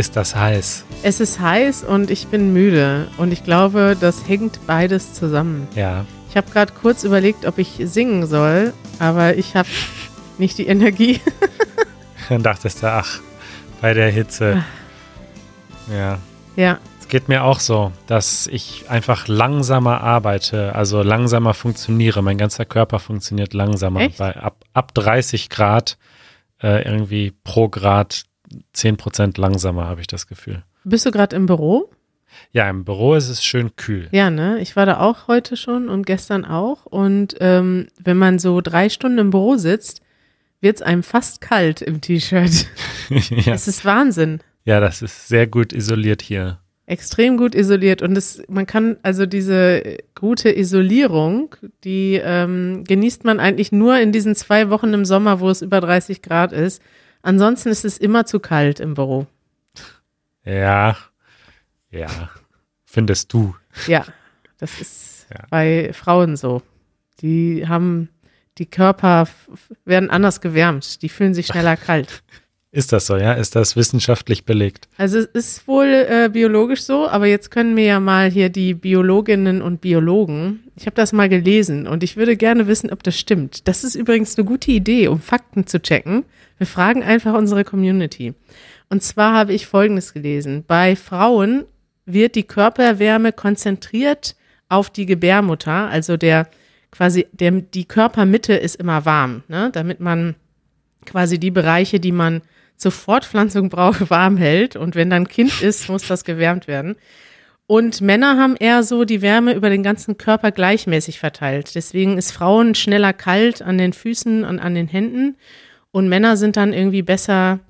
Ach. Ach, ist das heiß. Es ist heiß und ich bin müde. Und ich glaube, das hängt beides zusammen. Ja. Ich habe gerade kurz überlegt, ob ich singen soll, aber ich habe nicht die Energie. Dann dachtest du, ach, bei der Hitze. Ja. ja. Es geht mir auch so, dass ich einfach langsamer arbeite, also langsamer funktioniere. Mein ganzer Körper funktioniert langsamer. Echt? Bei ab, ab 30 Grad äh, irgendwie pro Grad 10 Prozent langsamer, habe ich das Gefühl. Bist du gerade im Büro? Ja, im Büro ist es schön kühl. Ja, ne? Ich war da auch heute schon und gestern auch. Und ähm, wenn man so drei Stunden im Büro sitzt, wird es einem fast kalt im T-Shirt. ja. Es ist Wahnsinn. ja, das ist sehr gut isoliert hier. Extrem gut isoliert. Und es, man kann also diese gute Isolierung, die ähm, genießt man eigentlich nur in diesen zwei Wochen im Sommer, wo es über 30 Grad ist. Ansonsten ist es immer zu kalt im Büro. Ja, ja, findest du. Ja, das ist Ja. bei Frauen so. Die haben, die Körper werden anders gewärmt. Die fühlen sich schneller kalt. Ist das so, ja? Ist das wissenschaftlich belegt? Also es ist wohl äh, biologisch so, aber jetzt können mir ja mal hier die Biologinnen und Biologen, ich habe das mal gelesen und ich würde gerne wissen, ob das stimmt. Das ist übrigens eine gute Idee, um Fakten zu checken. Wir fragen einfach unsere Community. Und zwar habe ich Folgendes gelesen. Bei Frauen wird die Körperwärme konzentriert auf die Gebärmutter, also der quasi der, die Körpermitte ist immer warm, ne? damit man quasi die Bereiche, die man zur Fortpflanzung braucht, warm hält. Und wenn dann Kind ist, muss das gewärmt werden. Und Männer haben eher so die Wärme über den ganzen Körper gleichmäßig verteilt. Deswegen ist Frauen schneller kalt an den Füßen und an den Händen. Und Männer sind dann irgendwie besser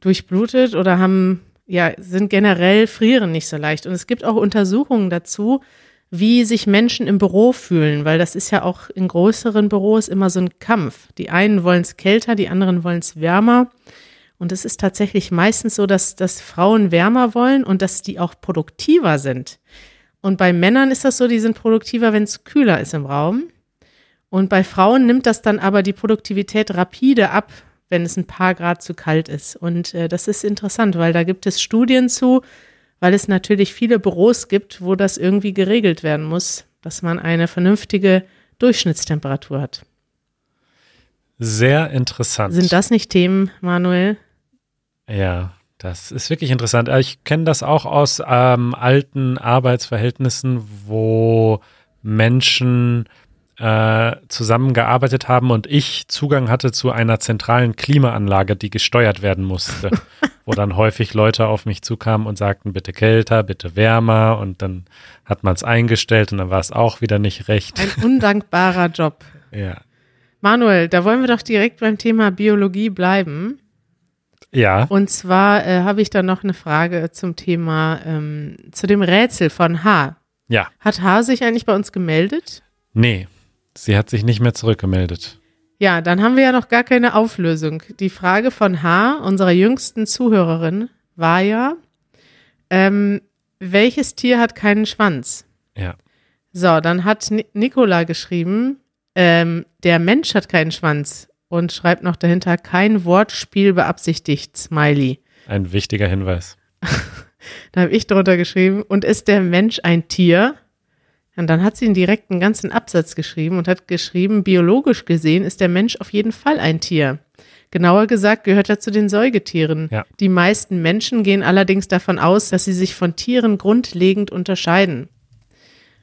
durchblutet oder haben, ja, sind generell frieren nicht so leicht. Und es gibt auch Untersuchungen dazu, wie sich Menschen im Büro fühlen, weil das ist ja auch in größeren Büros immer so ein Kampf. Die einen wollen es kälter, die anderen wollen es wärmer. Und es ist tatsächlich meistens so, dass, dass Frauen wärmer wollen und dass die auch produktiver sind. Und bei Männern ist das so, die sind produktiver, wenn es kühler ist im Raum. Und bei Frauen nimmt das dann aber die Produktivität rapide ab, wenn es ein paar Grad zu kalt ist. Und äh, das ist interessant, weil da gibt es Studien zu, weil es natürlich viele Büros gibt, wo das irgendwie geregelt werden muss, dass man eine vernünftige Durchschnittstemperatur hat. Sehr interessant. Sind das nicht Themen, Manuel? Ja, das ist wirklich interessant. Äh, Ich kenne das auch aus ähm, alten Arbeitsverhältnissen, wo Menschen äh, zusammengearbeitet haben und ich Zugang hatte zu einer zentralen Klimaanlage, die gesteuert werden musste, wo dann häufig Leute auf mich zukamen und sagten, bitte kälter, bitte wärmer und dann hat man es eingestellt und dann war es auch wieder nicht recht. Ein undankbarer Job. Ja. Manuel, da wollen wir doch direkt beim Thema Biologie bleiben. Ja, Und zwar äh, habe ich da noch eine Frage zum Thema, ähm, zu dem Rätsel von H. ja. Hat H sich eigentlich bei uns gemeldet? Nee, sie hat sich nicht mehr zurückgemeldet. Ja, dann haben wir ja noch gar keine Auflösung. Die Frage von H, unserer jüngsten Zuhörerin, war ja, ähm, welches Tier hat keinen Schwanz? Ja. So, dann hat Ni Nicola geschrieben, ähm, der Mensch hat keinen Schwanz und schreibt noch dahinter, kein Wortspiel beabsichtigt, Smiley. Ein wichtiger Hinweis. Da habe ich drunter geschrieben, und ist der Mensch ein Tier? Und dann hat sie einen direkten ganzen Absatz geschrieben und hat geschrieben, biologisch gesehen ist der Mensch auf jeden Fall ein Tier. Genauer gesagt gehört er zu den Säugetieren. Ja. Die meisten Menschen gehen allerdings davon aus, dass sie sich von Tieren grundlegend unterscheiden.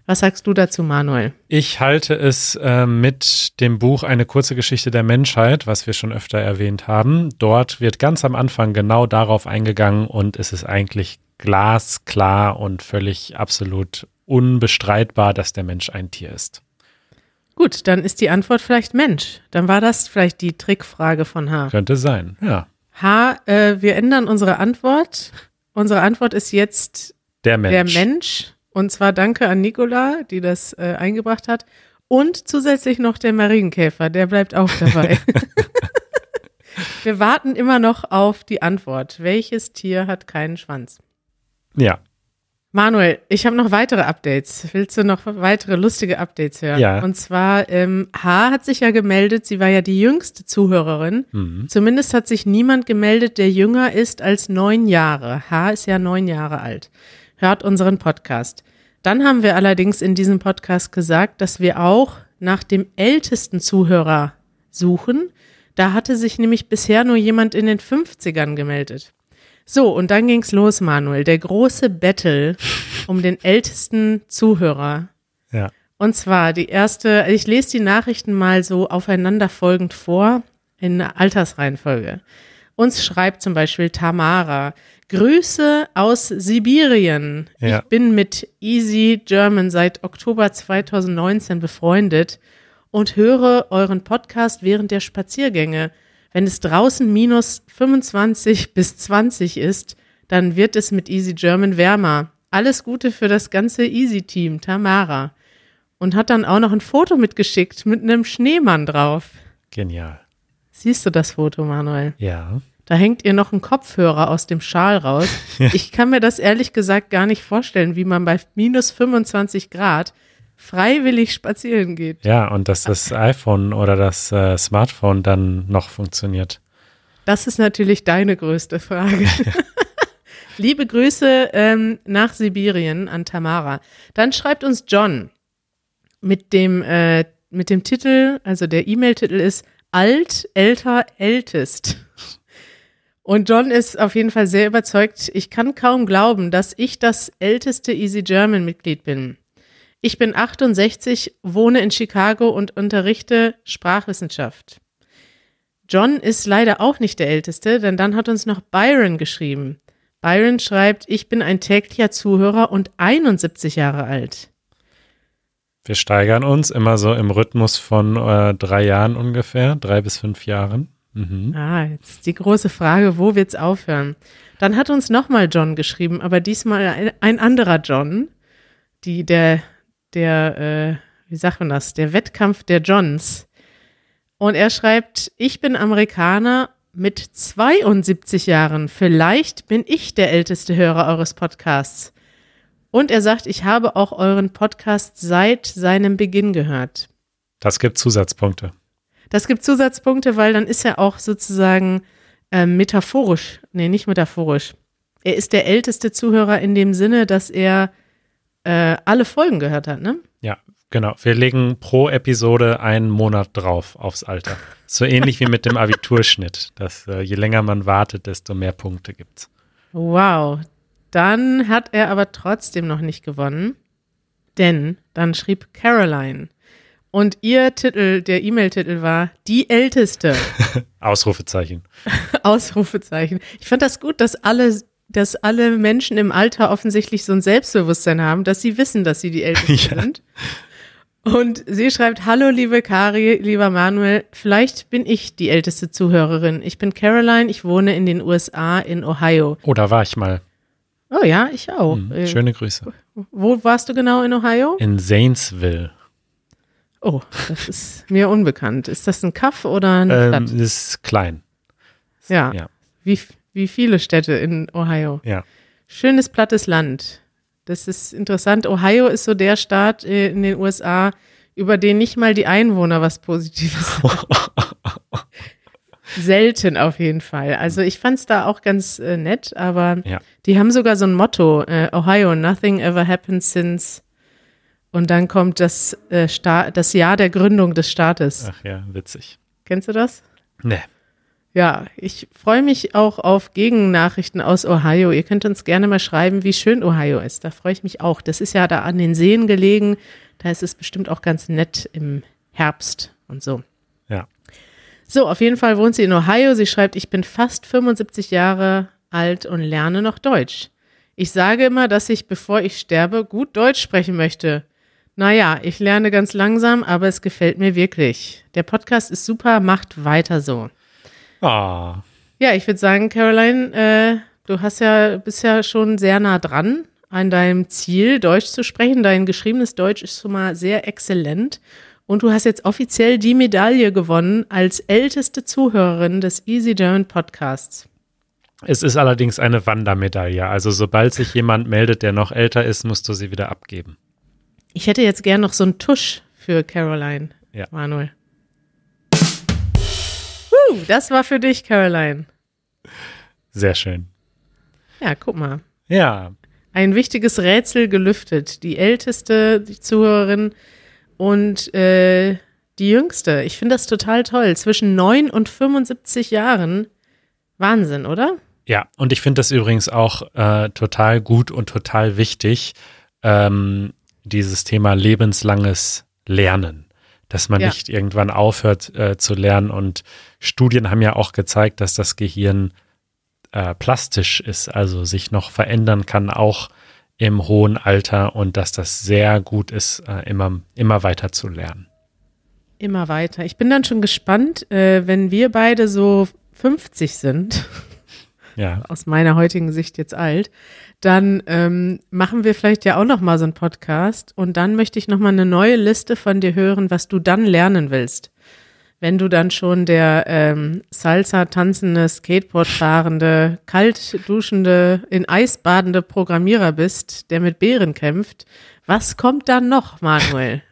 Was sagst du dazu, Manuel? Ich halte es äh, mit dem Buch Eine kurze Geschichte der Menschheit, was wir schon öfter erwähnt haben. Dort wird ganz am Anfang genau darauf eingegangen und es ist eigentlich glasklar und völlig absolut unbestreitbar, dass der Mensch ein Tier ist. Gut, dann ist die Antwort vielleicht Mensch. Dann war das vielleicht die Trickfrage von H. Könnte sein, ja. H, äh, wir ändern unsere Antwort. Unsere Antwort ist jetzt Der Mensch. der Mensch. Und zwar danke an Nicola, die das äh, eingebracht hat. Und zusätzlich noch der Marienkäfer, der bleibt auch dabei. Wir warten immer noch auf die Antwort. Welches Tier hat keinen Schwanz? Ja. Manuel, ich habe noch weitere Updates. Willst du noch weitere lustige Updates hören? Ja. Und zwar, ähm, H hat sich ja gemeldet, sie war ja die jüngste Zuhörerin. Mhm. Zumindest hat sich niemand gemeldet, der jünger ist als neun Jahre. H ist ja neun Jahre alt. Hört unseren Podcast. Dann haben wir allerdings in diesem Podcast gesagt, dass wir auch nach dem ältesten Zuhörer suchen. Da hatte sich nämlich bisher nur jemand in den 50ern gemeldet. So, und dann ging's los, Manuel. Der große Battle um den ältesten Zuhörer. Ja. Und zwar die erste, ich lese die Nachrichten mal so aufeinanderfolgend vor in Altersreihenfolge. Uns schreibt zum Beispiel Tamara, Grüße aus Sibirien. Ja. Ich bin mit Easy German seit Oktober 2019 befreundet und höre euren Podcast während der Spaziergänge. Wenn es draußen minus 25 bis 20 ist, dann wird es mit Easy German wärmer. Alles Gute für das ganze Easy-Team, Tamara. Und hat dann auch noch ein Foto mitgeschickt mit einem Schneemann drauf. Genial. Siehst du das Foto, Manuel? Ja. Da hängt ihr noch ein Kopfhörer aus dem Schal raus. Ich kann mir das ehrlich gesagt gar nicht vorstellen, wie man bei minus 25 Grad freiwillig spazieren geht. Ja, und dass das iPhone oder das äh, Smartphone dann noch funktioniert. Das ist natürlich deine größte Frage. Liebe Grüße ähm, nach Sibirien an Tamara. Dann schreibt uns John mit dem, äh, mit dem Titel, also der E-Mail-Titel ist Alt, älter, ältest. Und John ist auf jeden Fall sehr überzeugt. Ich kann kaum glauben, dass ich das älteste Easy German Mitglied bin. Ich bin 68, wohne in Chicago und unterrichte Sprachwissenschaft. John ist leider auch nicht der Älteste, denn dann hat uns noch Byron geschrieben. Byron schreibt, ich bin ein täglicher Zuhörer und 71 Jahre alt. Wir steigern uns immer so im Rhythmus von äh, drei Jahren ungefähr, drei bis fünf Jahren. Mhm. Ah, jetzt die große Frage, wo wird's aufhören? Dann hat uns nochmal John geschrieben, aber diesmal ein, ein anderer John. Die, der, der, äh, wie sagt man das? Der Wettkampf der Johns. Und er schreibt, ich bin Amerikaner mit 72 Jahren. Vielleicht bin ich der älteste Hörer eures Podcasts. Und er sagt, ich habe auch euren Podcast seit seinem Beginn gehört. Das gibt Zusatzpunkte. Das gibt Zusatzpunkte, weil dann ist er auch sozusagen äh, metaphorisch, nee, nicht metaphorisch. Er ist der älteste Zuhörer in dem Sinne, dass er äh, alle Folgen gehört hat, ne? Ja, genau. Wir legen pro Episode einen Monat drauf aufs Alter. So ähnlich wie mit dem Abiturschnitt. Dass äh, je länger man wartet, desto mehr Punkte gibt's. Wow. Dann hat er aber trotzdem noch nicht gewonnen, denn dann schrieb Caroline. Und ihr Titel, der E-Mail-Titel war Die Älteste. Ausrufezeichen. Ausrufezeichen. Ich fand das gut, dass alle, dass alle Menschen im Alter offensichtlich so ein Selbstbewusstsein haben, dass sie wissen, dass sie die Ältesten Ja. sind. Und sie schreibt, hallo liebe Kari, lieber Manuel, vielleicht bin ich die älteste Zuhörerin. Ich bin Caroline, ich wohne in den USA in Ohio. Oh, da war ich mal. Oh ja, ich auch. Hm, Äh, Schöne Grüße. Wo warst du genau in Ohio? In Zanesville. Oh, das ist mir unbekannt. Ist das ein Kaff oder eine Ähm, Stadt? ist klein. Ja. ja. Wie, wie viele Städte in Ohio? Ja. Schönes plattes Land. Das ist interessant. Ohio ist so der Staat äh, in den USA, über den nicht mal die Einwohner was Positives. Selten auf jeden Fall. Also ich fand es da auch ganz äh, nett, aber Ja. die haben sogar so ein Motto, äh, Ohio, nothing ever happened since. Und dann kommt das, äh, Sta das Jahr der Gründung des Staates. Ach ja, witzig. Kennst du das? Nee. Ja, ich freue mich auch auf Gegennachrichten aus Ohio. Ihr könnt uns gerne mal schreiben, wie schön Ohio ist. Da freue ich mich auch. Das ist ja da an den Seen gelegen. Da ist es bestimmt auch ganz nett im Herbst und so. Ja. So, auf jeden Fall wohnt sie in Ohio. Sie schreibt, ich bin fast 75 Jahre alt und lerne noch Deutsch. Ich sage immer, dass ich, bevor ich sterbe, gut Deutsch sprechen möchte. Naja, ich lerne ganz langsam, aber es gefällt mir wirklich. Der Podcast ist super, macht weiter so. Ah, Ja, ich würde sagen, Caroline, äh, du hast ja, bist ja schon sehr nah dran an deinem Ziel, Deutsch zu sprechen. Dein geschriebenes Deutsch ist schon mal sehr exzellent. Und du hast jetzt offiziell die Medaille gewonnen als älteste Zuhörerin des Easy German Podcasts. Es ist allerdings eine Wandermedaille. Also sobald sich jemand meldet, der noch älter ist, musst du sie wieder abgeben. Ich hätte jetzt gern noch so einen Tusch für Caroline, Ja. Manuel. Uh, das war für dich, Caroline. Sehr schön. Ja, guck mal. Ja, Ein wichtiges Rätsel gelüftet. Die älteste die Zuhörerin und äh, die jüngste. Ich finde das total toll. Zwischen 9 und 75 Jahren. Wahnsinn, oder? Ja, und ich finde das übrigens auch äh, total gut und total wichtig, ähm, dieses Thema lebenslanges Lernen, dass man Ja. nicht irgendwann aufhört äh, zu lernen. Und Studien haben ja auch gezeigt, dass das Gehirn äh, plastisch ist, also sich noch verändern kann, auch im hohen Alter und dass das sehr gut ist, äh, immer, immer weiter zu lernen. Immer weiter. Ich bin dann schon gespannt, äh, wenn wir beide so 50 sind, Ja, aus meiner heutigen Sicht jetzt alt, dann ähm, machen wir vielleicht ja auch noch mal so einen Podcast und dann möchte ich noch mal eine neue Liste von dir hören, was du dann lernen willst. Wenn du dann schon der ähm, Salsa tanzende, Skateboard fahrende, kalt duschende, in Eis badende Programmierer bist, der mit Bären kämpft, was kommt dann noch, Manuel?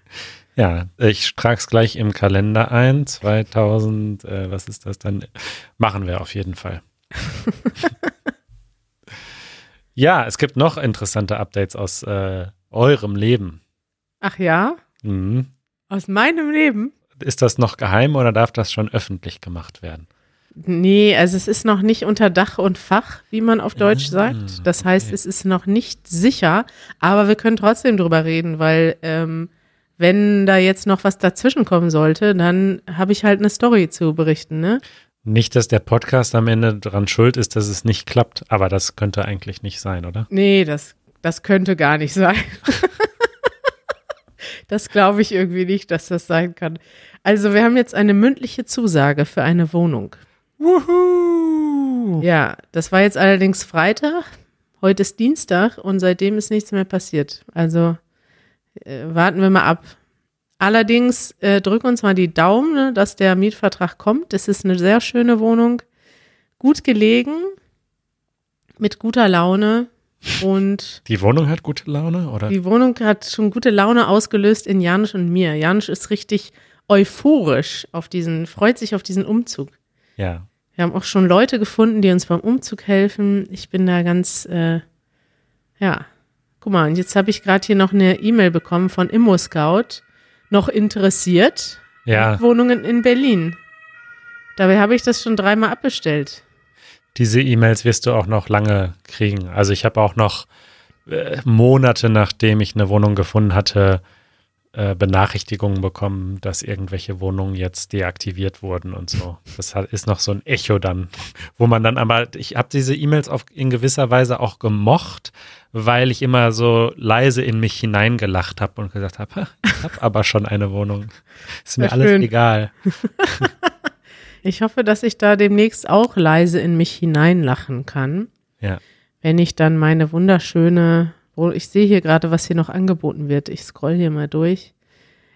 Ja, ich trage es gleich im Kalender ein. 2000, äh, was ist das dann? Machen wir auf jeden Fall. ja, es gibt noch interessante Updates aus äh, eurem Leben. Ach ja, Mhm. aus meinem Leben? Ist das noch geheim oder darf das schon öffentlich gemacht werden? Nee, also es ist noch nicht unter Dach und Fach, wie man auf Deutsch sagt. Das heißt, okay. es ist noch nicht sicher, aber wir können trotzdem drüber reden, weil ähm, wenn da jetzt noch was dazwischen kommen sollte, dann habe ich halt eine Story zu berichten, ne? Nicht, dass der Podcast am Ende dran schuld ist, dass es nicht klappt, aber das könnte eigentlich nicht sein, oder? Nee, das, das könnte gar nicht sein. das glaube ich irgendwie nicht, dass das sein kann. Also wir haben jetzt eine mündliche Zusage für eine Wohnung. Wuhu! Ja, das war jetzt allerdings Freitag. Heute ist Dienstag und seitdem ist nichts mehr passiert. Also äh, warten wir mal ab. Allerdings äh, drück uns mal die Daumen, ne, dass der Mietvertrag kommt. Es ist eine sehr schöne Wohnung, gut gelegen, mit guter Laune und Die Wohnung hat gute Laune, oder? die Wohnung hat schon gute Laune ausgelöst in Janusz und mir. Janusz ist richtig euphorisch auf diesen, freut sich auf diesen Umzug. Ja. Wir haben auch schon Leute gefunden, die uns beim Umzug helfen. Ich bin da ganz, äh, ja. Guck mal, und jetzt habe ich gerade hier noch eine E-Mail bekommen von ImmoScout. Noch interessiert? Ja, Wohnungen in Berlin. Dabei habe ich das schon dreimal abbestellt. diese E-Mails wirst du auch noch lange kriegen. Also ich habe auch noch äh, Monate, nachdem ich eine Wohnung gefunden hatte, äh, Benachrichtigungen bekommen, dass irgendwelche Wohnungen jetzt deaktiviert wurden und so. Das hat, ist noch so ein Echo dann, wo man dann aber, ich habe diese E-Mails auf in gewisser Weise auch gemocht, weil ich immer so leise in mich hineingelacht habe und gesagt habe, ich habe aber schon eine Wohnung. Ist mir alles schön. egal. Ich hoffe, dass ich da demnächst auch leise in mich hineinlachen kann, Ja. wenn ich dann meine wunderschöne, wo ich sehe hier gerade, was hier noch angeboten wird. Ich scroll hier mal durch.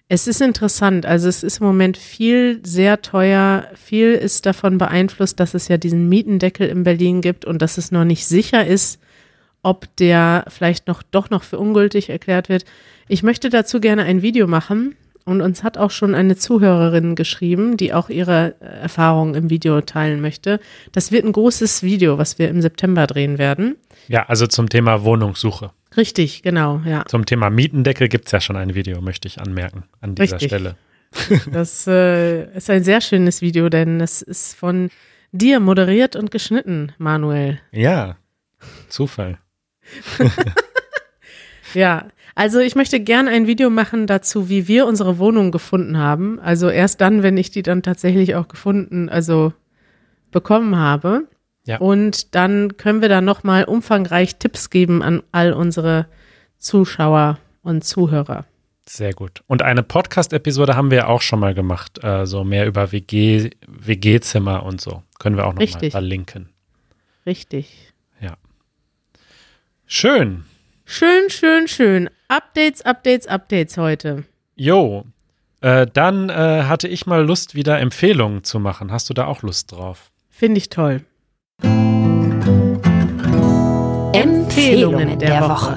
Es ist interessant. Also es ist im Moment viel sehr teuer. Viel ist davon beeinflusst, dass es ja diesen Mietendeckel in Berlin gibt und dass es noch nicht sicher ist, ob der vielleicht noch doch noch für ungültig erklärt wird. Ich möchte dazu gerne ein Video machen und uns hat auch schon eine Zuhörerin geschrieben, die auch ihre äh, Erfahrungen im Video teilen möchte. Das wird ein großes Video, was wir im September drehen werden. Ja, also zum Thema Wohnungssuche. Richtig, genau, ja. Zum Thema Mietendeckel gibt es ja schon ein Video, möchte ich anmerken, an dieser Richtig. Stelle. Das äh, ist ein sehr schönes Video, denn es ist von dir moderiert und geschnitten, Manuel. Ja, Zufall. Ja, also ich möchte gern ein Video machen dazu, wie wir unsere Wohnung gefunden haben. Also erst dann, wenn ich die dann tatsächlich auch gefunden, also bekommen habe. Ja. Und dann können wir da nochmal umfangreich Tipps geben an all unsere Zuschauer und Zuhörer. Sehr gut. Und eine Podcast-Episode haben wir auch schon mal gemacht, äh, so mehr über WG, WG-Zimmer und so. Können wir auch noch mal Richtig. verlinken. Richtig. Schön. Schön, schön, schön. Updates, Updates, Updates heute. Jo. Äh, dann äh, hatte ich mal Lust, wieder Empfehlungen zu machen. Hast du da auch Lust drauf? Finde ich toll. Empfehlungen der Woche.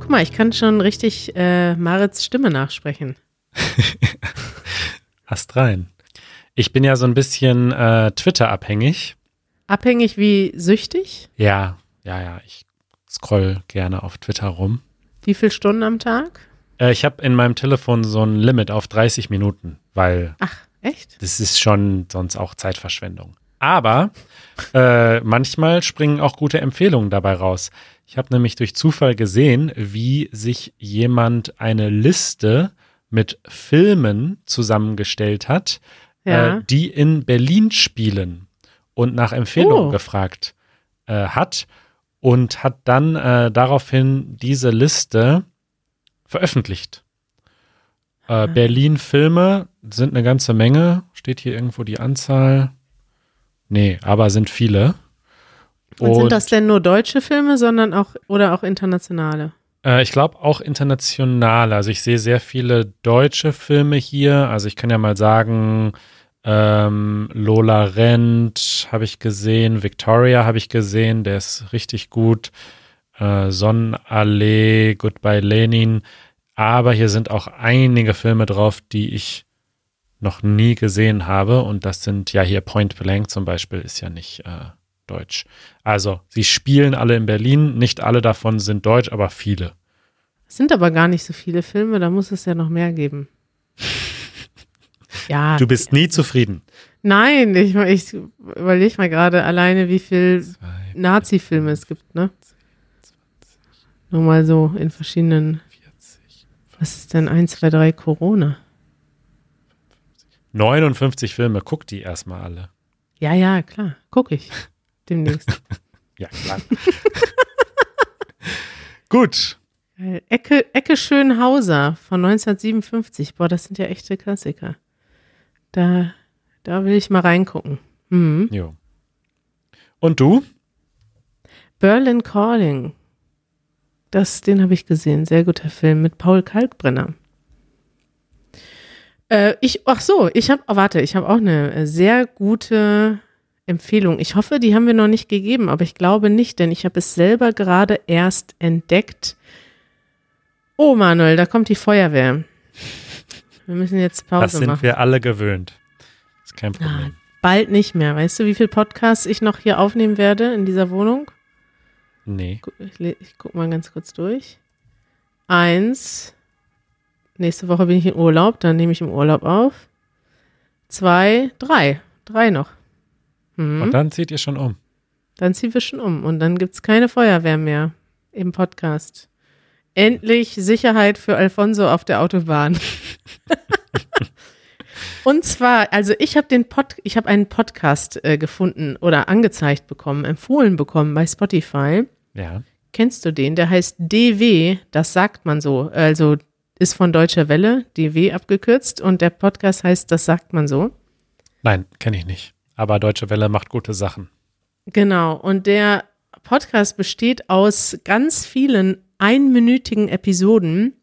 Guck mal, ich kann schon richtig äh, Marits Stimme nachsprechen. Hast rein. Ich bin ja so ein bisschen äh, Twitter-abhängig. Abhängig wie süchtig? Ja, ja, ja. Ich scroll gerne auf Twitter rum. Wie viele Stunden am Tag? Äh, ich habe in meinem Telefon so ein Limit auf 30 Minuten, weil Ach, echt? das ist schon sonst auch Zeitverschwendung. Aber äh, manchmal springen auch gute Empfehlungen dabei raus. Ich habe nämlich durch Zufall gesehen, wie sich jemand eine Liste mit Filmen zusammengestellt hat, Ja. äh, die in Berlin spielen und nach Empfehlungen Oh. gefragt äh, hat und hat dann äh, daraufhin diese Liste veröffentlicht. Äh, Berlin-Filme sind eine ganze Menge. Steht hier irgendwo die Anzahl? Nee, aber sind viele. Und, sind das denn nur deutsche Filme, sondern auch oder auch internationale? Äh, ich glaube auch international. Also ich sehe sehr viele deutsche Filme hier. Also ich kann ja mal sagen, ähm, Lola Rent habe ich gesehen, Victoria habe ich gesehen, der ist richtig gut. Äh, Sonnenallee, Goodbye Lenin. Aber hier sind auch einige Filme drauf, die ich noch nie gesehen habe. Und das sind ja hier Point Blank zum Beispiel, ist ja nicht äh, deutsch. Also, sie spielen alle in Berlin. Nicht alle davon sind deutsch, aber viele. Es sind aber gar nicht so viele Filme, da muss es ja noch mehr geben. Ja. Du bist nie zufrieden. Nein, ich, ich überlege mal gerade alleine, wie viel Nazi-Filme es gibt, ne? Nur mal so in verschiedenen. Was ist denn 1, 2, 3 Corona? 59 Filme, guck die erstmal alle. Ja, ja, klar. Guck ich. Demnächst. Ja, klar. Gut. Ecke, Ecke Schönhauser von 1957. Boah, das sind ja echte Klassiker. Da, da will ich mal reingucken. Mhm. Jo. Und du? Berlin Calling. Das, den habe ich gesehen. Sehr guter Film mit Paul Kalkbrenner. Äh, ich, ach so, ich habe, oh, warte, ich habe auch eine äh, sehr gute Empfehlung. Ich hoffe, die haben wir noch nicht gegeben, aber ich glaube nicht, denn ich habe es selber gerade erst entdeckt. Oh, Manuel, da kommt die Feuerwehr. Wir müssen jetzt Pause Das sind machen. wir alle gewöhnt. Ist kein Ah, Problem. bald nicht mehr. Weißt du, wie viele Podcasts ich noch hier aufnehmen werde in dieser Wohnung? Nee. Ich, ich guck mal ganz kurz durch. Eins. Nächste Woche bin ich in Urlaub, dann nehme ich im Urlaub auf. Zwei, drei. Drei noch. Mhm. Und dann zieht ihr schon um. Dann ziehen wir schon um und dann gibt es keine Feuerwehr mehr im Podcast. Endlich Sicherheit für Alfonso auf der Autobahn. und zwar, also ich habe den Pod, ich habe einen Podcast äh, gefunden oder angezeigt bekommen, empfohlen bekommen bei Spotify. Ja. Kennst du den? Der heißt DW, das sagt man so. Also ist von Deutscher Welle, DW abgekürzt und der Podcast heißt Das sagt man so. Nein, kenne ich nicht. Aber Deutsche Welle macht gute Sachen. Genau, und der Podcast besteht aus ganz vielen einminütigen Episoden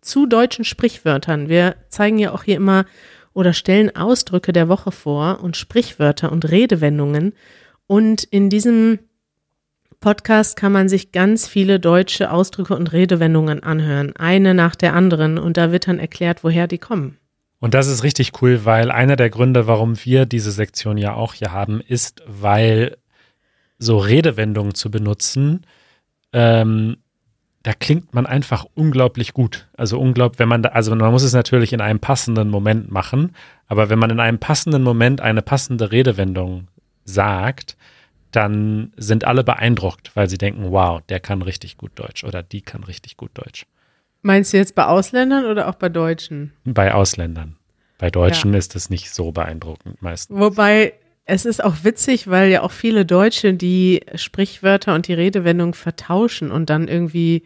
zu deutschen Sprichwörtern. Wir zeigen ja auch hier immer oder stellen Ausdrücke der Woche vor und Sprichwörter und Redewendungen. Und in diesem Podcast kann man sich ganz viele deutsche Ausdrücke und Redewendungen anhören, eine nach der anderen. Und da wird dann erklärt, woher die kommen. Und das ist richtig cool, weil einer der Gründe, warum wir diese Sektion ja auch hier haben, ist, weil so Redewendungen zu benutzen, ähm, da klingt man einfach unglaublich gut. Also unglaublich, wenn man da, also man muss es natürlich in einem passenden Moment machen, aber wenn man in einem passenden Moment eine passende Redewendung sagt, dann sind alle beeindruckt, weil sie denken, wow, der kann richtig gut Deutsch oder die kann richtig gut Deutsch. Meinst du jetzt bei Ausländern oder auch bei Deutschen? Bei Ausländern. Bei Deutschen ist es nicht so beeindruckend meistens. Wobei es ist auch witzig, weil ja auch viele Deutsche die Sprichwörter und die Redewendung vertauschen und dann irgendwie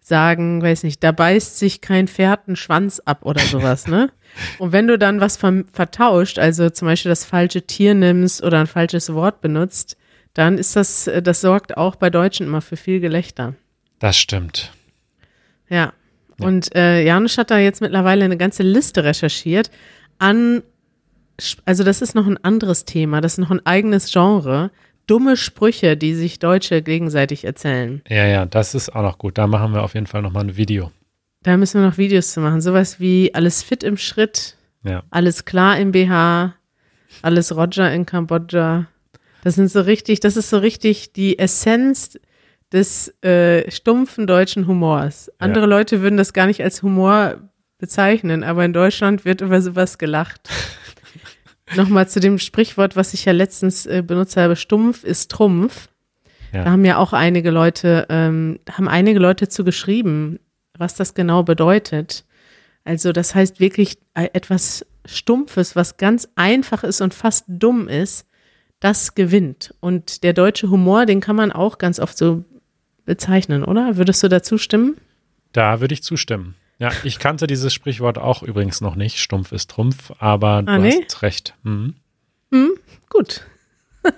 sagen, weiß nicht, da beißt sich kein Pferd einen Schwanz ab oder sowas, ne? Und wenn du dann was ver vertauscht, also zum Beispiel das falsche Tier nimmst oder ein falsches Wort benutzt, dann ist das, äh, das sorgt auch bei Deutschen immer für viel Gelächter. Das stimmt. Ja. Und äh, Janusz hat da jetzt mittlerweile eine ganze Liste recherchiert an, also das ist noch ein anderes Thema, das ist noch ein eigenes Genre, dumme Sprüche, die sich Deutsche gegenseitig erzählen. Ja, ja, das ist auch noch gut. Da machen wir auf jeden Fall nochmal ein Video. Da müssen wir noch Videos zu machen. Sowas wie alles fit im Schritt, Ja. alles klar im BH, alles Roger in Kambodscha. Das sind so richtig, das ist so richtig die Essenz des äh, stumpfen deutschen Humors. Andere Leute würden das gar nicht als Humor bezeichnen, aber in Deutschland wird über sowas gelacht. Nochmal zu dem Sprichwort, was ich ja letztens äh, benutzt habe, stumpf ist Trumpf. Ja. Da haben ja auch einige Leute, ähm, haben einige Leute zu geschrieben, was das genau bedeutet. Also das heißt wirklich äh, etwas Stumpfes, was ganz einfach ist und fast dumm ist, das gewinnt. Und der deutsche Humor, den kann man auch ganz oft so bezeichnen, oder? Würdest du dazu stimmen? Da würde ich zustimmen. Ja, ich kannte dieses Sprichwort auch übrigens noch nicht. Stumpf ist Trumpf, aber du Ah, nee? hast recht. Mhm. Gut.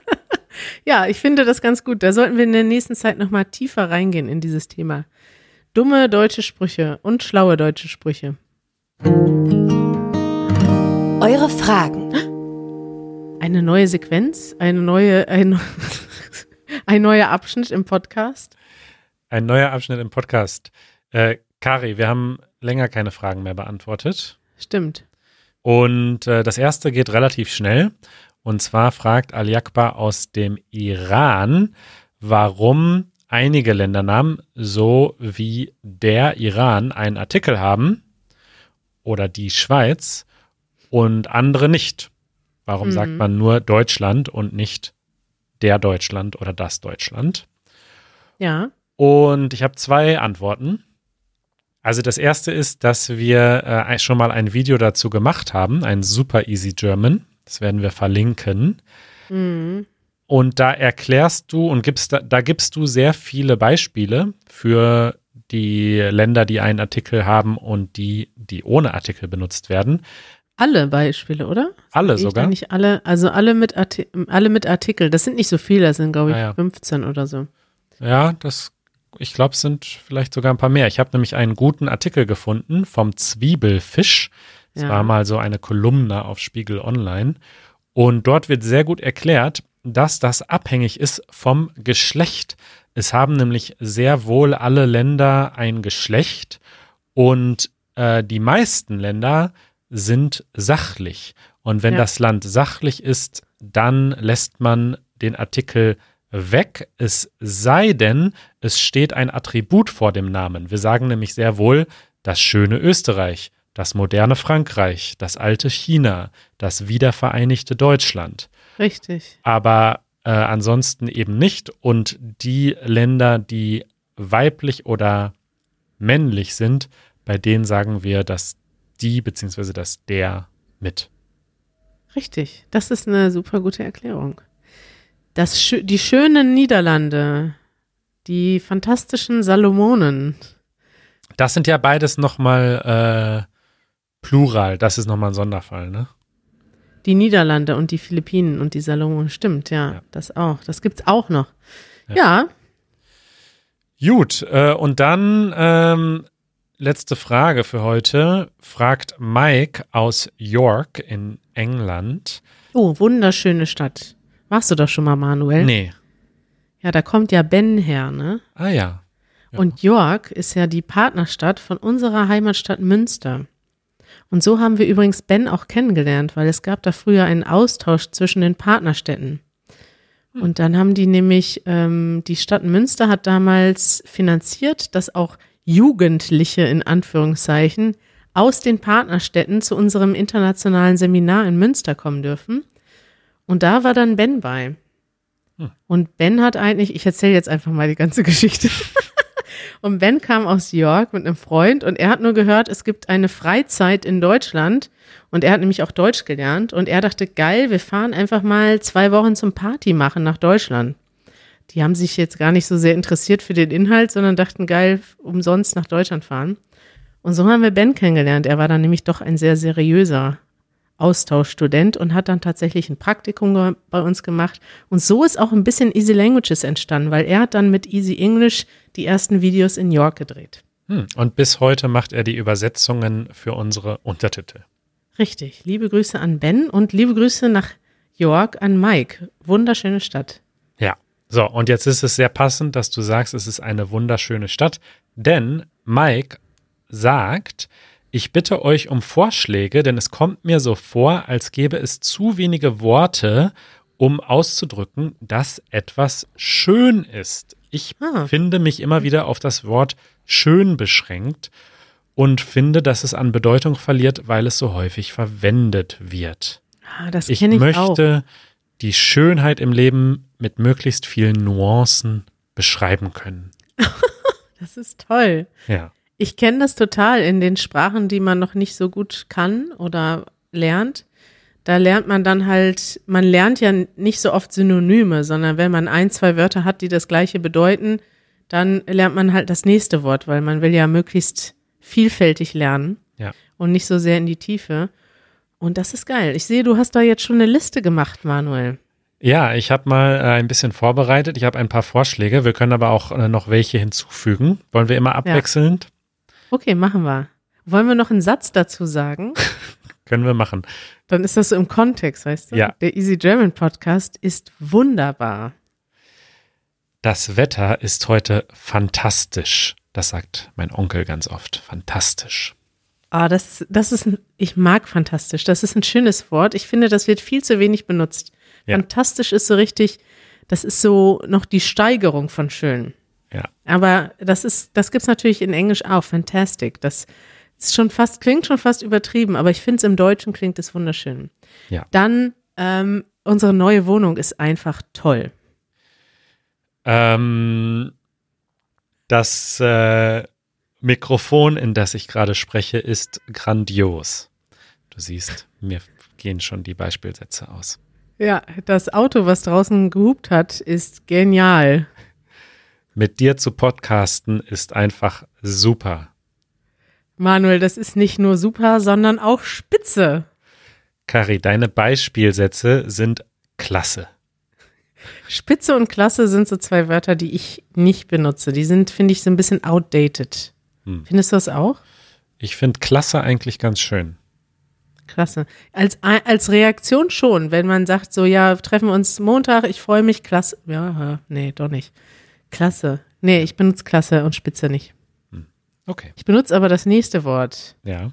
ja, ich finde das ganz gut. Da sollten wir in der nächsten Zeit nochmal tiefer reingehen in dieses Thema. Dumme deutsche Sprüche und schlaue deutsche Sprüche. Eure Fragen. Eine neue Sequenz, eine neue, ein, ein neuer Abschnitt im Podcast. Ein neuer Abschnitt im Podcast. Äh, Kari, wir haben länger keine Fragen mehr beantwortet. Stimmt. Und äh, das erste geht relativ schnell. Und zwar fragt Al-Yakba aus dem Iran, warum einige Ländernamen, so wie der Iran, einen Artikel haben oder die Schweiz und andere nicht. Warum Mhm. sagt man nur Deutschland und nicht der Deutschland oder das Deutschland? Ja. Und ich habe zwei Antworten. Also das erste ist, dass wir äh, schon mal ein Video dazu gemacht haben, ein Super Easy German. Das werden wir verlinken. Mhm. Und da erklärst du und gibst da, da gibst du sehr viele Beispiele für die Länder, die einen Artikel haben und die, die ohne Artikel benutzt werden. Alle Beispiele, oder? Alle Sehe sogar. Nicht alle, also alle mit, Arti alle mit Artikel. Das sind nicht so viele, das sind, glaube ich, Ah, ja. 15 oder so. Ja, das, ich glaube, es sind vielleicht sogar ein paar mehr. Ich habe nämlich einen guten Artikel gefunden vom Zwiebelfisch. Es Ja. war mal so eine Kolumne auf Spiegel Online. Und dort wird sehr gut erklärt, dass das abhängig ist vom Geschlecht. Es haben nämlich sehr wohl alle Länder ein Geschlecht und äh, die meisten Länder sind sachlich. Und wenn Ja. das Land sachlich ist, dann lässt man den Artikel weg, es sei denn, es steht ein Attribut vor dem Namen. Wir sagen nämlich sehr wohl das schöne Österreich, das moderne Frankreich, das alte China, das wiedervereinigte Deutschland. Richtig. Aber äh, ansonsten eben nicht. Und die Länder, die weiblich oder männlich sind, bei denen sagen wir, dass die bzw. dass der mit. Richtig. Das ist eine super gute Erklärung. Das, die schönen Niederlande, die fantastischen Salomonen. Das sind ja beides nochmal äh, Plural. Das ist nochmal ein Sonderfall, ne? Die Niederlande und die Philippinen und die Salomonen. Stimmt, ja, Ja. das auch. Das gibt's auch noch. Ja. Ja, Gut, äh, und dann ähm, letzte Frage für heute. Fragt Mike aus York in England. Oh, wunderschöne Stadt. Warst du doch schon mal, Manuel? Nee. Ja, da kommt ja Ben her, ne? Ah ja. Ja. Und York ist ja die Partnerstadt von unserer Heimatstadt Münster. Und so haben wir übrigens Ben auch kennengelernt, weil es gab da früher einen Austausch zwischen den Partnerstädten. Und dann haben die nämlich, ähm, die Stadt Münster hat damals finanziert, dass auch Jugendliche in Anführungszeichen aus den Partnerstädten zu unserem internationalen Seminar in Münster kommen dürfen. Und da war dann Ben bei. Und Ben hat eigentlich, ich erzähle jetzt einfach mal die ganze Geschichte. Und Ben kam aus York mit einem Freund und er hat nur gehört, es gibt eine Freizeit in Deutschland und er hat nämlich auch Deutsch gelernt und er dachte, geil, wir fahren einfach mal zwei Wochen zum Party machen nach Deutschland. Die haben sich jetzt gar nicht so sehr interessiert für den Inhalt, sondern dachten, geil, umsonst nach Deutschland fahren. Und so haben wir Ben kennengelernt. Er war dann nämlich doch ein sehr seriöser Austauschstudent und hat dann tatsächlich ein Praktikum bei uns gemacht. Und so ist auch ein bisschen Easy Languages entstanden, weil er hat dann mit Easy English die ersten Videos in York gedreht. Hm. Und bis heute macht er die Übersetzungen für unsere Untertitel. Richtig. Liebe Grüße an Ben und liebe Grüße nach York an Mike. Wunderschöne Stadt. Ja. So, und jetzt ist es sehr passend, dass du sagst, es ist eine wunderschöne Stadt, denn Mike sagt, ich bitte euch um Vorschläge, denn es kommt mir so vor, als gäbe es zu wenige Worte, um auszudrücken, dass etwas schön ist. Ich Ah. finde mich immer wieder auf das Wort schön beschränkt und finde, dass es an Bedeutung verliert, weil es so häufig verwendet wird. Ah, das Ich kenne ich auch. möchte die Schönheit im Leben mit möglichst vielen Nuancen beschreiben können. Das ist toll. Ja. Ich kenne das total in den Sprachen, die man noch nicht so gut kann oder lernt. Da lernt man dann halt, man lernt ja nicht so oft Synonyme, sondern wenn man ein, zwei Wörter hat, die das gleiche bedeuten, dann lernt man halt das nächste Wort, weil man will ja möglichst vielfältig lernen Ja. und nicht so sehr in die Tiefe. Und das ist geil. Ich sehe, du hast da jetzt schon eine Liste gemacht, Manuel. Ja, ich habe mal äh, ein bisschen vorbereitet. Ich habe ein paar Vorschläge. Wir können aber auch äh, noch welche hinzufügen. Wollen wir immer abwechselnd? Okay, machen wir. Wollen wir noch einen Satz dazu sagen? Können wir machen. Dann ist das so im Kontext, weißt du? Ja. Der Easy German Podcast ist wunderbar. Das Wetter ist heute fantastisch. Das sagt mein Onkel ganz oft. Fantastisch. Ah, das, das ist, ein, ich mag fantastisch. Das ist ein schönes Wort. Ich finde, das wird viel zu wenig benutzt. Ja. Fantastisch ist so richtig, das ist so noch die Steigerung von schön. Ja. Aber das ist, das gibt's natürlich in Englisch auch. Fantastic. Das ist schon fast, klingt schon fast übertrieben, aber ich finde es im Deutschen klingt es wunderschön. Ja. Dann, ähm, unsere neue Wohnung ist einfach toll. Ähm, das äh, Mikrofon, in das ich gerade spreche, ist grandios. Du siehst, mir gehen schon die Beispielsätze aus. Ja, das Auto, was draußen gehupt hat, ist genial. Mit dir zu podcasten ist einfach super. Manuel, das ist nicht nur super, sondern auch spitze. Kari, deine Beispielsätze sind klasse. Spitze und klasse sind so zwei Wörter, die ich nicht benutze. Die sind, finde ich, so ein bisschen outdated. Hm. Findest du das auch? Ich finde klasse eigentlich ganz schön. Klasse. Als, als Reaktion schon, wenn man sagt, so, ja, treffen wir uns Montag, ich freue mich, klasse. Ja, nee, doch nicht. Klasse. Nee, ich benutze klasse und spitze nicht. Okay. Ich benutze aber das nächste Wort. Ja.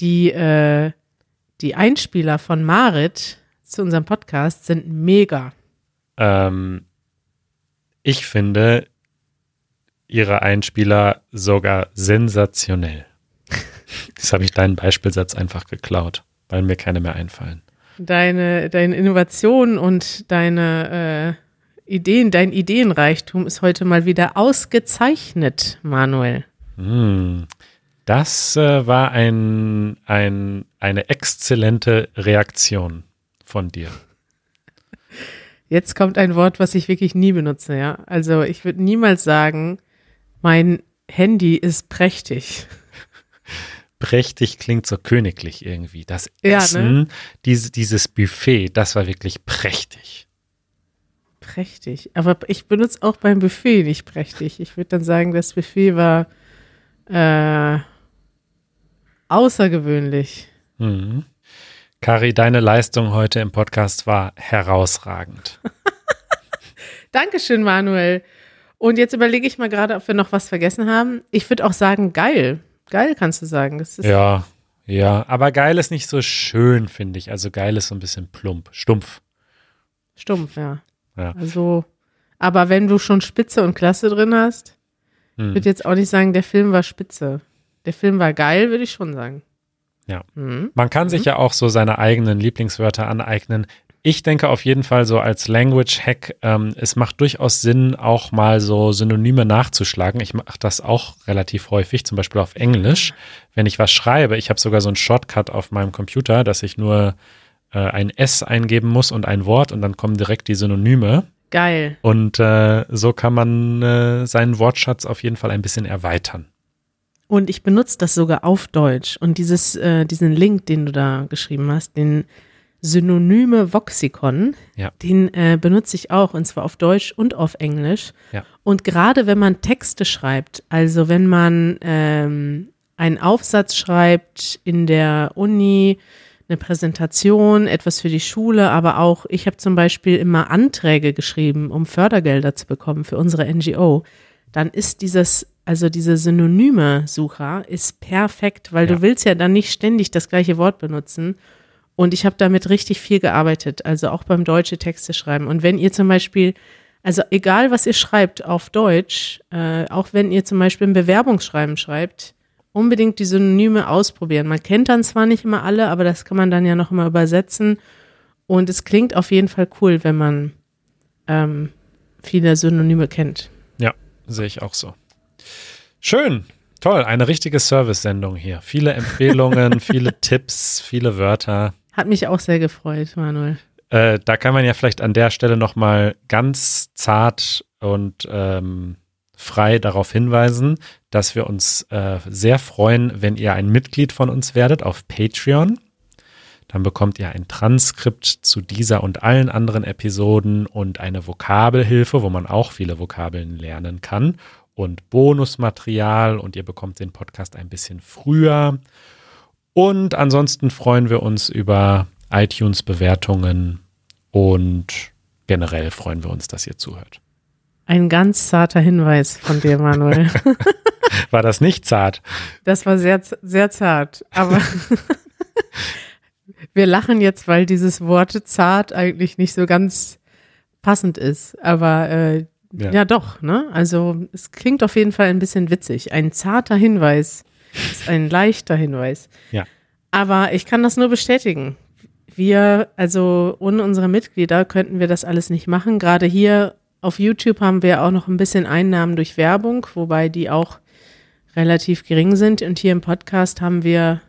Die, äh, die Einspieler von Marit zu unserem Podcast sind mega. Ähm, ich finde ihre Einspieler sogar sensationell. Jetzt habe ich deinen Beispielsatz einfach geklaut, weil mir keine mehr einfallen. Deine, deine Innovation und deine äh, Ideen, dein Ideenreichtum ist heute mal wieder ausgezeichnet, Manuel. Hm. Das äh, war ein, ein, eine exzellente Reaktion von dir. Jetzt kommt ein Wort, was ich wirklich nie benutze, ja. Also ich würde niemals sagen, mein Handy ist prächtig. Prächtig klingt so königlich irgendwie. Das Ja, ne? Essen, diese, dieses Buffet, das war wirklich prächtig. Prächtig. Aber ich benutze auch beim Buffet nicht prächtig. Ich würde dann sagen, das Buffet war äh, außergewöhnlich. Mhm. Kari, deine Leistung heute im Podcast war herausragend. Dankeschön, Manuel. Und jetzt überlege ich mal gerade, ob wir noch was vergessen haben. Ich würde auch sagen, geil. Geil kannst du sagen. Ja, ja, aber geil ist nicht so schön, finde ich. Also geil ist so ein bisschen plump, stumpf. stumpf, ja. Ja. Also, aber wenn du schon Spitze und Klasse drin hast, Hm. würde jetzt auch nicht sagen, der Film war spitze. Der Film war geil, würde ich schon sagen. Ja. Mhm. Man kann sich ja auch so seine eigenen Lieblingswörter aneignen. Ich denke auf jeden Fall so als Language-Hack, ähm, es macht durchaus Sinn, auch mal so Synonyme nachzuschlagen. Ich mache das auch relativ häufig, zum Beispiel auf Englisch. Wenn ich was schreibe, ich habe sogar so einen Shortcut auf meinem Computer, dass ich nur äh, ein S eingeben muss und ein Wort und dann kommen direkt die Synonyme. Geil. Und äh, so kann man äh, seinen Wortschatz auf jeden Fall ein bisschen erweitern. Und ich benutze das sogar auf Deutsch. Und dieses, äh, diesen Link, den du da geschrieben hast, den Synonyme Voxicon, Ja. den äh, benutze ich auch, und zwar auf Deutsch und auf Englisch. Ja. Und gerade wenn man Texte schreibt, also wenn man ähm, einen Aufsatz schreibt in der Uni, eine Präsentation, etwas für die Schule, aber auch, ich habe zum Beispiel immer Anträge geschrieben, um Fördergelder zu bekommen für unsere NGO, dann ist dieses, also diese Synonyme-Sucher ist perfekt, weil Ja. du willst ja dann nicht ständig das gleiche Wort benutzen. Und ich habe damit richtig viel gearbeitet, also auch beim deutsche Texte schreiben. Und wenn ihr zum Beispiel, also egal was ihr schreibt auf Deutsch, äh, auch wenn ihr zum Beispiel ein Bewerbungsschreiben schreibt, unbedingt die Synonyme ausprobieren. Man kennt dann zwar nicht immer alle, aber das kann man dann ja noch mal übersetzen. Und es klingt auf jeden Fall cool, wenn man ähm, viele Synonyme kennt. Ja, sehe ich auch so. Schön. Toll, eine richtige Service-Sendung hier. Viele Empfehlungen, viele Tipps, viele Wörter. Hat mich auch sehr gefreut, Manuel. Äh, da kann man ja vielleicht an der Stelle nochmal ganz zart und ähm, frei darauf hinweisen, dass wir uns äh, sehr freuen, wenn ihr ein Mitglied von uns werdet auf Patreon. Dann bekommt ihr ein Transkript zu dieser und allen anderen Episoden und eine Vokabelhilfe, wo man auch viele Vokabeln lernen kann und Bonusmaterial und ihr bekommt den Podcast ein bisschen früher. Und ansonsten freuen wir uns über iTunes-Bewertungen und generell freuen wir uns, dass ihr zuhört. Ein ganz zarter Hinweis von dir, Manuel. War das nicht zart? Das war sehr, sehr zart, aber wir lachen jetzt, weil dieses Wort zart eigentlich nicht so ganz passend ist. Aber äh, Ja. ja. doch, ne? Also es klingt auf jeden Fall ein bisschen witzig. Ein zarter Hinweis ist ein leichter Hinweis. Ja. Aber ich kann das nur bestätigen. Wir, also ohne unsere Mitglieder könnten wir das alles nicht machen. Gerade hier auf YouTube haben wir auch noch ein bisschen Einnahmen durch Werbung, wobei die auch relativ gering sind. Und hier im Podcast haben wir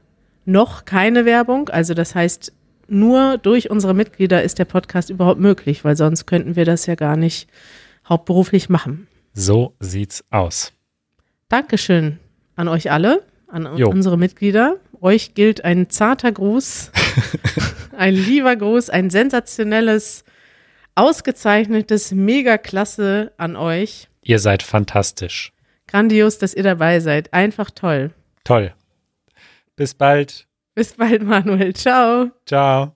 noch keine Werbung. Also das heißt, nur durch unsere Mitglieder ist der Podcast überhaupt möglich, weil sonst könnten wir das ja gar nicht hauptberuflich machen. So sieht's aus. Dankeschön an euch alle, an Jo. unsere Mitglieder. Euch gilt ein zarter Gruß, ein lieber Gruß, ein sensationelles, ausgezeichnetes, mega klasse an euch. Ihr seid fantastisch. Grandios, dass ihr dabei seid. Einfach toll. Toll. Bis bald. Bis bald, Manuel. Ciao. Ciao.